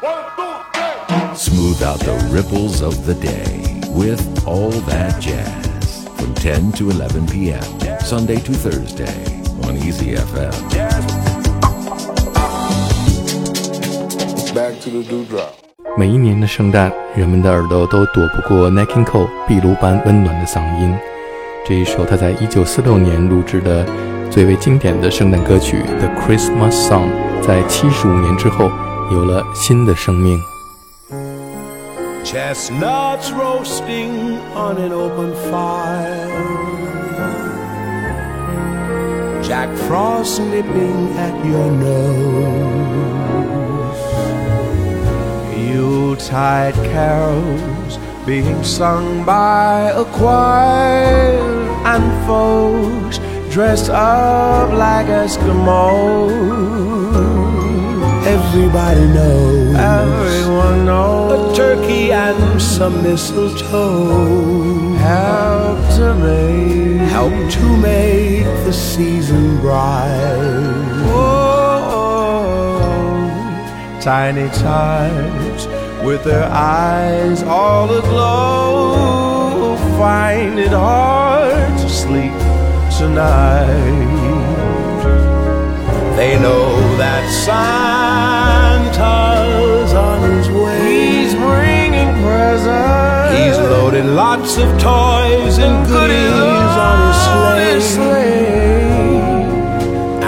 Smooth out the ripples of the day with all that jazz from 10 to 11 p.m. Sunday to Thursday on Easy FM. Back to the dewdrop. 每一年的圣诞，人们的耳朵都躲不过 n a k i n Cole 壁炉般温暖的嗓音。这一首他在1946年录制的最为经典的圣诞歌曲《The Christmas Song》，在75年之后有了新的生命。Chestnuts roasting on an open fire. Jack Frost nipping at your nose. Yuletide carols being sung by a choir and folks dressed up like Eskimos. Everybody knows. Everyone knows. A turkey and some mistletoe help to make help to make the season bright. Whoa, tiny tots with their eyes all aglow find it hard to sleep tonight. They know that Santa's on his way. He's bringing presents. He's loaded lots of toys and goodies on his sleigh.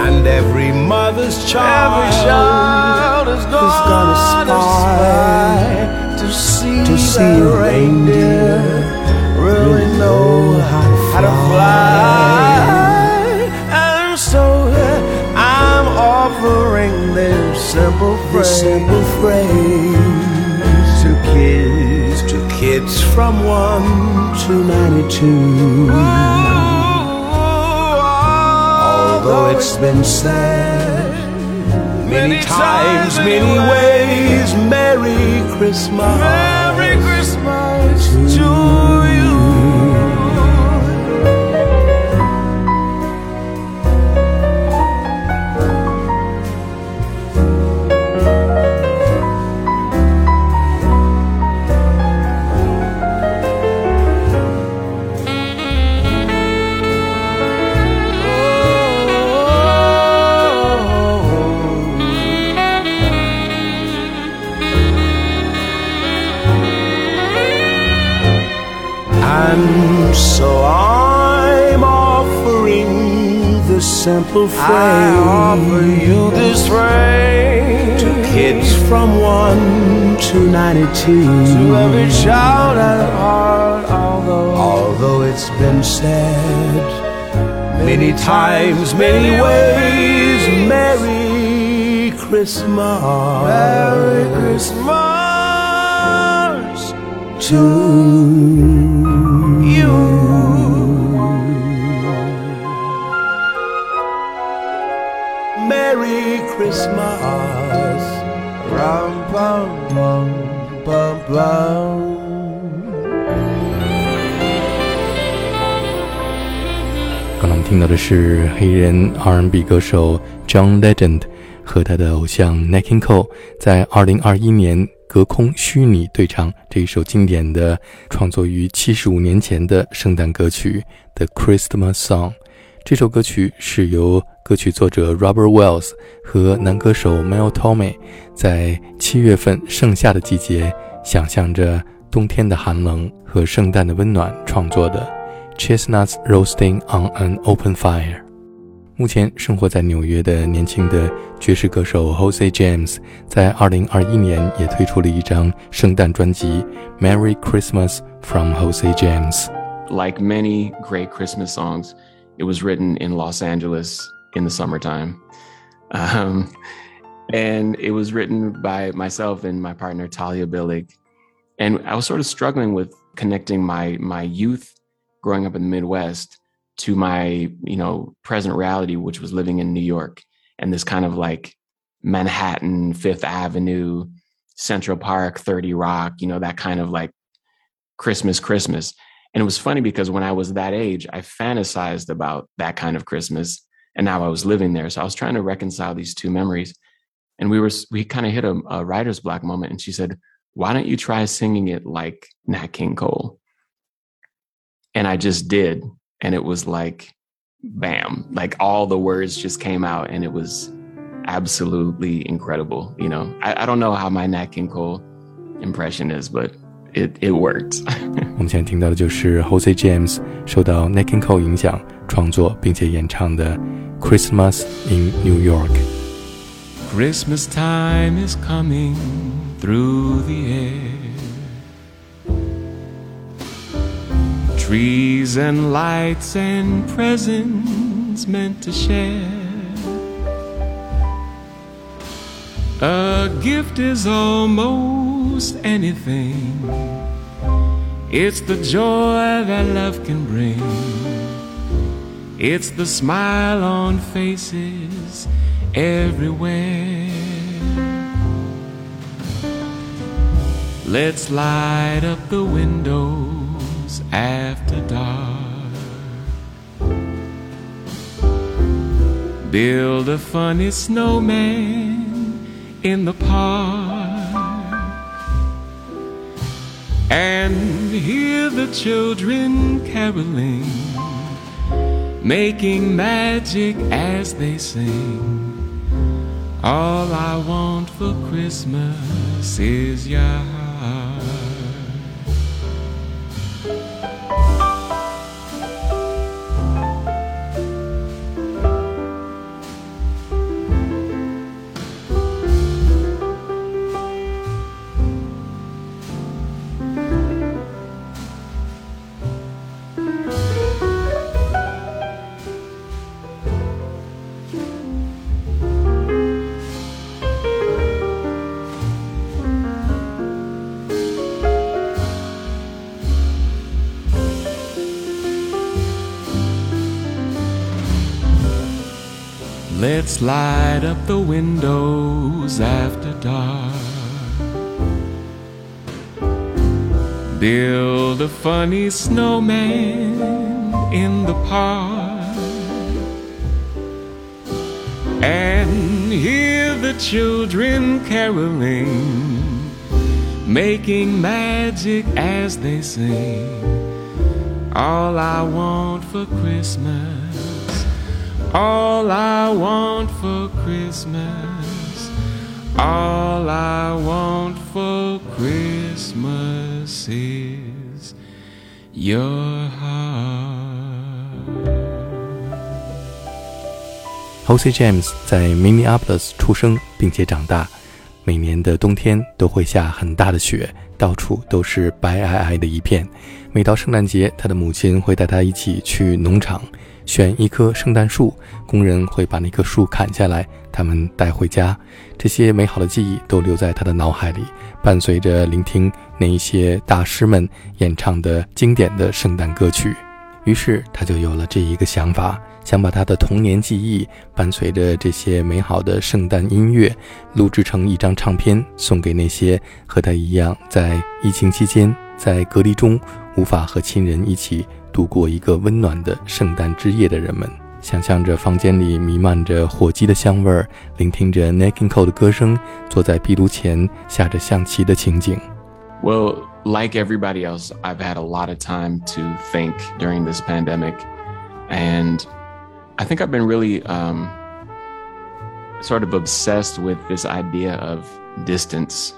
And every mother's child, every child is gonna, spy to see, to see that reindeer really know how to fly. How to fly. Simple phrase, simple phrase to kids, to kids from one to ninety-two. Although it's been said many times, many ways, Merry Christmas, Merry Christmas simple. I offer you this phrase to kids from one to ninety-two. To every child at heart, although although it's been said many times, many ways, Merry Christmas, Merry Christmas to you. Christmas. Rum, bum, bum, bum, bum. 刚刚听到的是黑人 R&B 歌手 John Legend 和他的偶像 n a k i n Cole 在2021年隔空虚拟对唱这一首经典的创作于75年前的圣诞歌曲《The Christmas Song》。这首歌曲是由歌曲作者 Robert Wells 和男歌手 Mel Torme 在七月份盛夏的季节，想象着冬天的寒冷和圣诞的温暖创作的。Chestnuts roasting on an open fire。目前生活在纽约的年轻的爵士歌手 Jose James，在2021年也推出了一张圣诞专辑《Merry Christmas from Jose James》。Like many great Christmas songs, it was written in Los Angeles in the summertime. Um, and it was written by myself and my partner Talia Billig. And I was sort of struggling with connecting my my youth growing up in the Midwest to my, you know, present reality, which was living in New York and this kind of like Manhattan, Fifth Avenue, Central Park, 30 Rock, you know, that kind of like Christmas, Christmas. And it was funny because when I was that age, I fantasized about that kind of Christmas. And now I was living there. So I was trying to reconcile these two memories. and we were we kind of hit a, a writer's block moment and she said why don't you try singing it like nat king cole and i just did and it was like bam like all the words just came out and it was absolutely incredible you know i, I don't know how my nat king cole impression is but it it works。我们现在听到的就是 Jose James 受到 Nat King Cole 影响创作并且演唱的《Christmas in New York》。Christmas time is coming through the air. Trees and lights and presents meant to share. A gift is almost anything. It's the joy that love can bring. It's the smile on faces everywhere. Let's light up the windows after dark. Build a funny snowman in the park. And hear the children caroling, making magic as they sing. All I want for Christmas is your Let's light up the windows after dark. Build a funny snowman in the park. Hear the children caroling, making magic as they sing. All I want for Christmas, all I want for Christmas, all I want for Christmas is your Jose James 在 Minneapolis 出生并且长大，每年的冬天都会下很大的雪，到处都是白皑皑的一片。每到圣诞节，他的母亲会带他一起去农场，选一棵圣诞树，工人会把那棵树砍下来，他们带回家。这些美好的记忆都留在他的脑海里，伴随着聆听那一些大师们演唱的经典的圣诞歌曲。于是他就有了这一个想法，想把他的童年记忆伴随着这些美好的圣诞音乐，录制成一张唱片，送给那些和他一样在疫情期间在隔离中无法和亲人一起度过一个温暖的圣诞之夜的人们。想象着房间里弥漫着火鸡的香味儿，聆听着 Nat King Cole 的歌声，坐在壁炉前下着象棋的情景。Well, like everybody else, I've had a lot of time to think during this pandemic. And I think I've been really um, sort of obsessed with this idea of distance.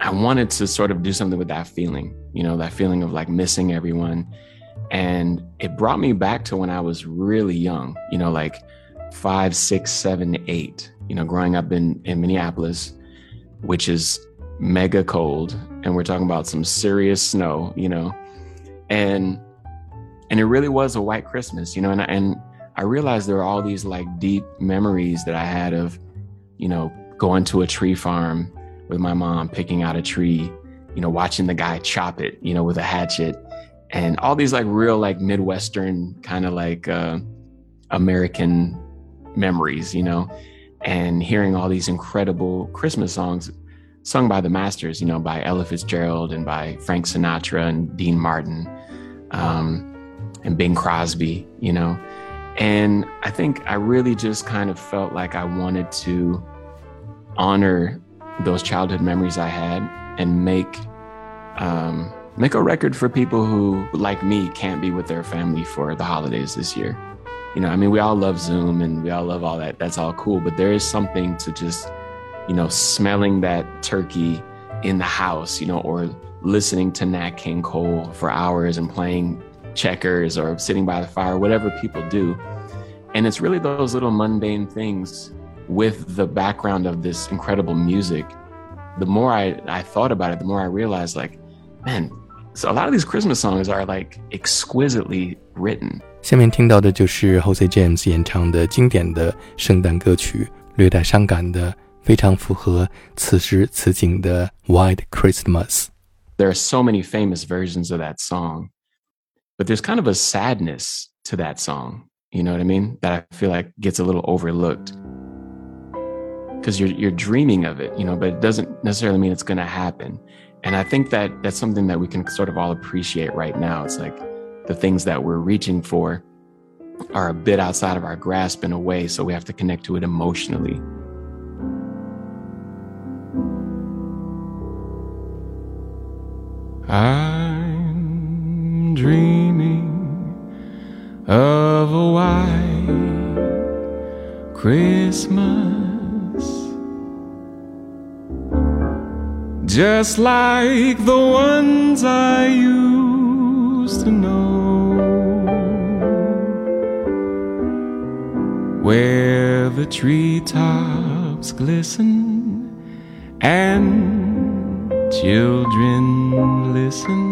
I wanted to sort of do something with that feeling, you know, that feeling of like missing everyone. And it brought me back to when I was really young, you know, like five, six, seven, eight, you know, growing up in, in Minneapolis, which is mega cold and we're talking about some serious snow you know and and it really was a white christmas you know and and I realized there were all these like deep memories that I had of you know going to a tree farm with my mom picking out a tree you know watching the guy chop it you know with a hatchet and all these like real like midwestern kind of like uh american memories you know and hearing all these incredible christmas songs sung by the masters, you know, by Ella Fitzgerald and by Frank Sinatra and Dean Martin um, and Bing Crosby, you know. And I think I really just kind of felt like I wanted to honor those childhood memories I had and make um, make a record for people who, like me, can't be with their family for the holidays this year. You know, I mean, we all love Zoom and we all love all that. That's all cool, but there is something to just, you know, smelling that turkey in the house, you know, or listening to Nat King Cole for hours and playing checkers or sitting by the fire, whatever people do. And it's really those little mundane things with the background of this incredible music. The more I, I thought about it, the more I realized, like, man, so a lot of these Christmas songs are like exquisitely written. 下面听到的就是 Jose James 演唱的经典的圣诞歌曲，略带伤感的，非常符合此时此景的 White Christmas。There are so many famous versions of that song, but there's kind of a sadness to that song. You know what I mean? That I feel like gets a little overlooked because you're you're dreaming of it, you know, but it doesn't necessarily mean it's going to happen. And I think that that's something that we can sort of all appreciate right now. It's like the things that we're reaching for are a bit outside of our grasp in a way, so we have to connect to it emotionally. Dreaming of a white Christmas. just like the ones I used to know, where the treetops glisten and children listen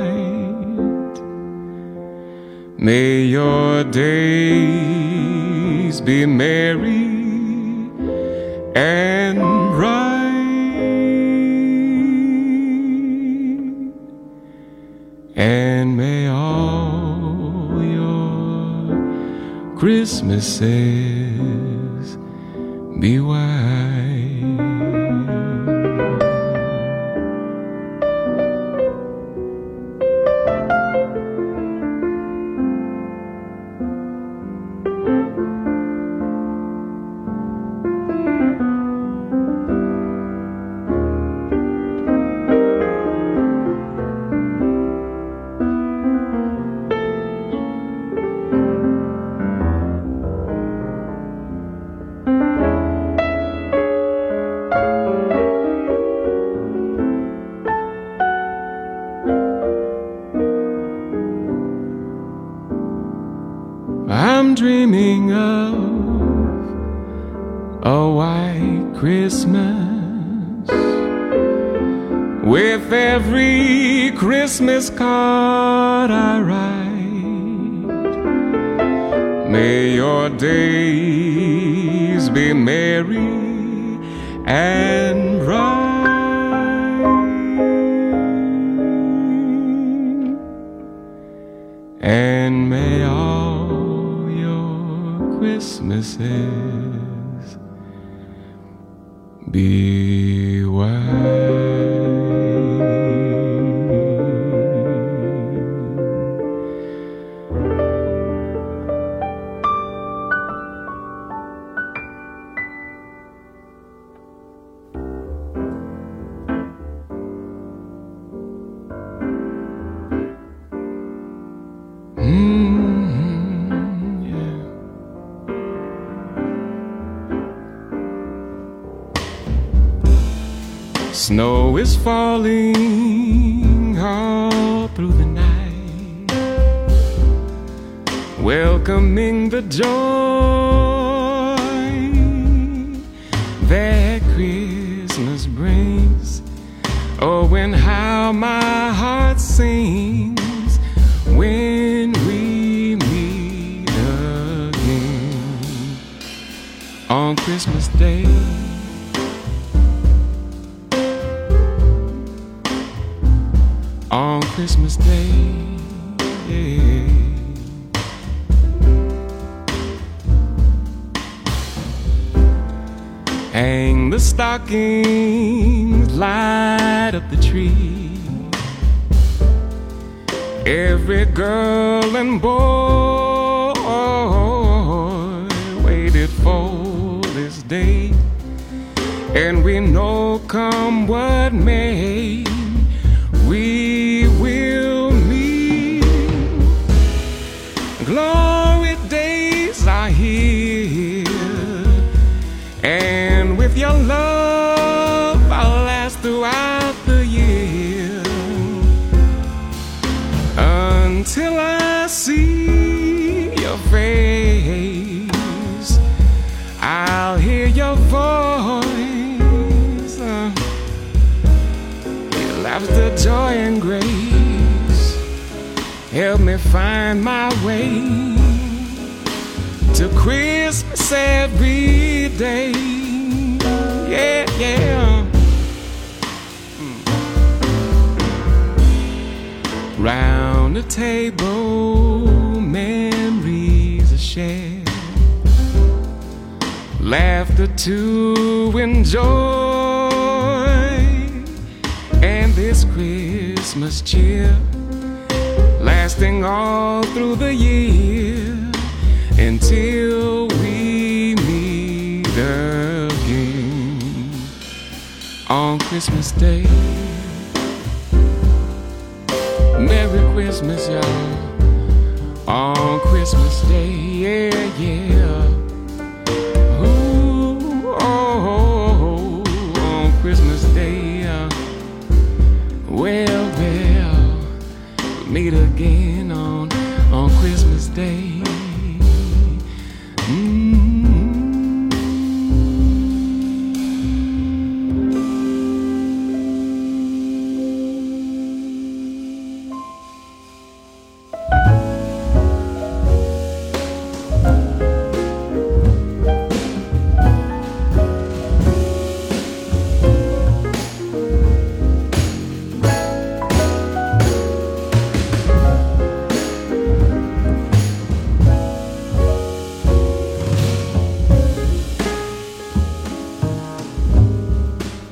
May your days be merry and bright. and may all your Christmases be white. And may all your Christmases be white. Falling all through the night, welcoming the joy that Christmas brings. Oh, and how my heart sings when we meet again on Christmas Day. On Christmas Day. Hang the stockings, light up the tree. Every girl and boy waited for this day, and we know come what may, Christmas every day. Yeah, yeah. Hmm. Round the table, memories are shared, laughter to enjoy, and this Christmas cheer lasting all through the year Christmas Day. Merry Christmas, y'all. On Christmas Day, yeah, yeah.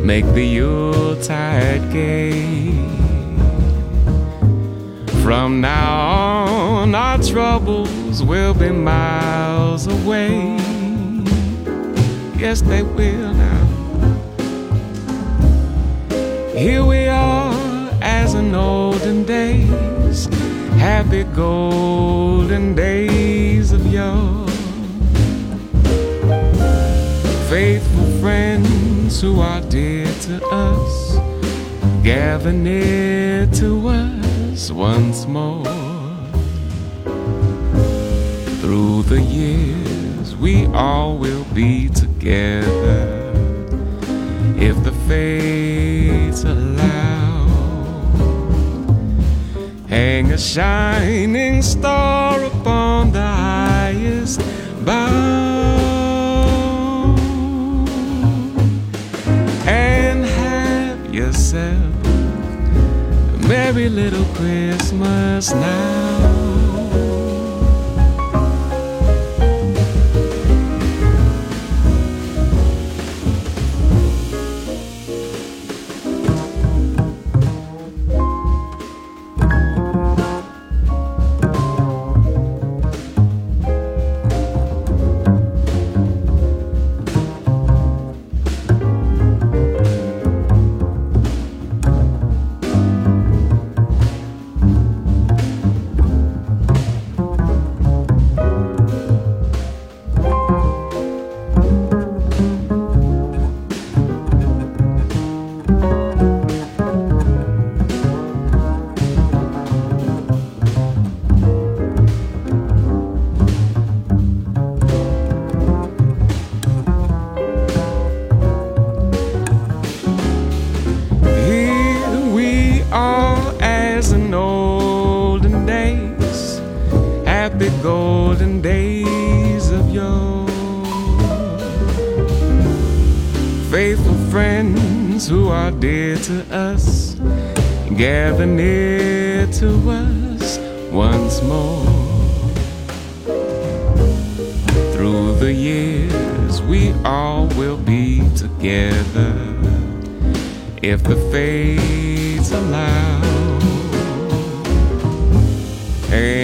Make the Yuletide gay. From now on, our troubles will be miles away. Yes, they will now. Here we are as in olden days, happy golden days of yore faithful friends who are dear to us gather near to us once more. Through the years, we all will be together if the fates allow. Hang a shining star upon the highest bough. A merry little Christmas now.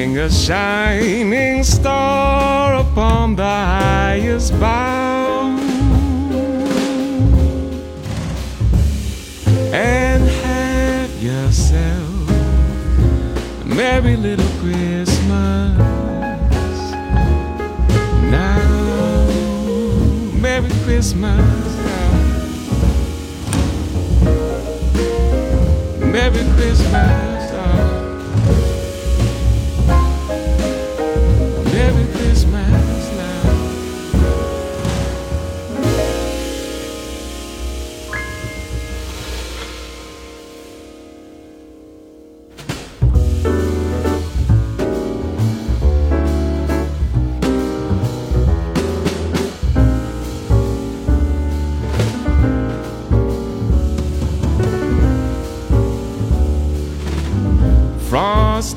Hang a shining star upon the highest bough. And have yourself a merry little Christmas. Now, Merry Christmas. Merry Christmas.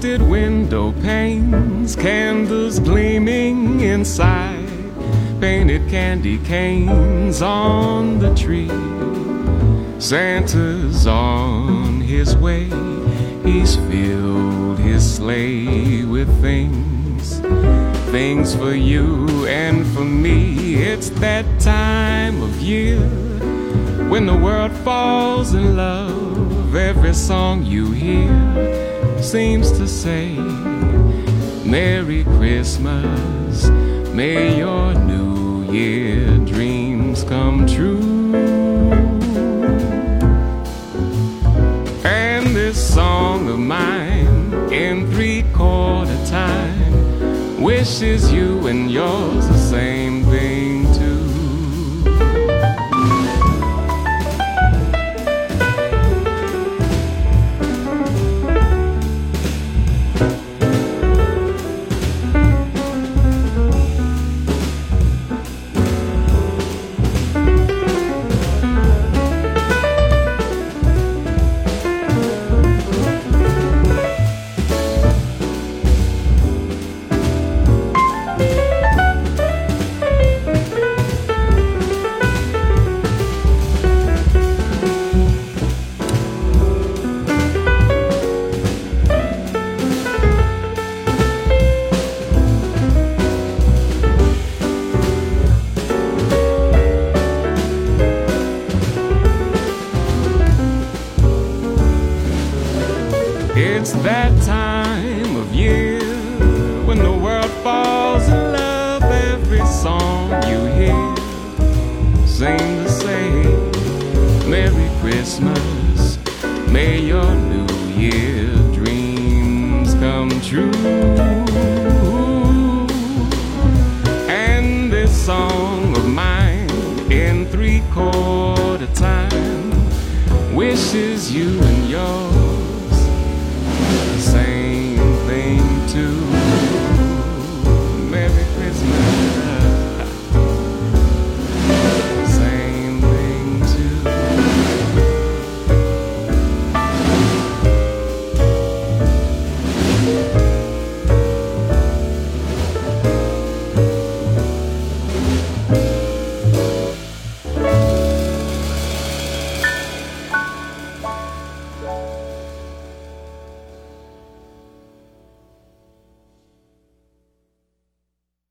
Window panes, candles gleaming inside, painted candy canes on the tree. Santa's on his way, he's filled his sleigh with things, things for you and for me. It's that time of year when the world falls in love. Every song you hear seems to say, Merry Christmas, may your New Year dreams come true. And this song of mine in three quarter time wishes you and yours song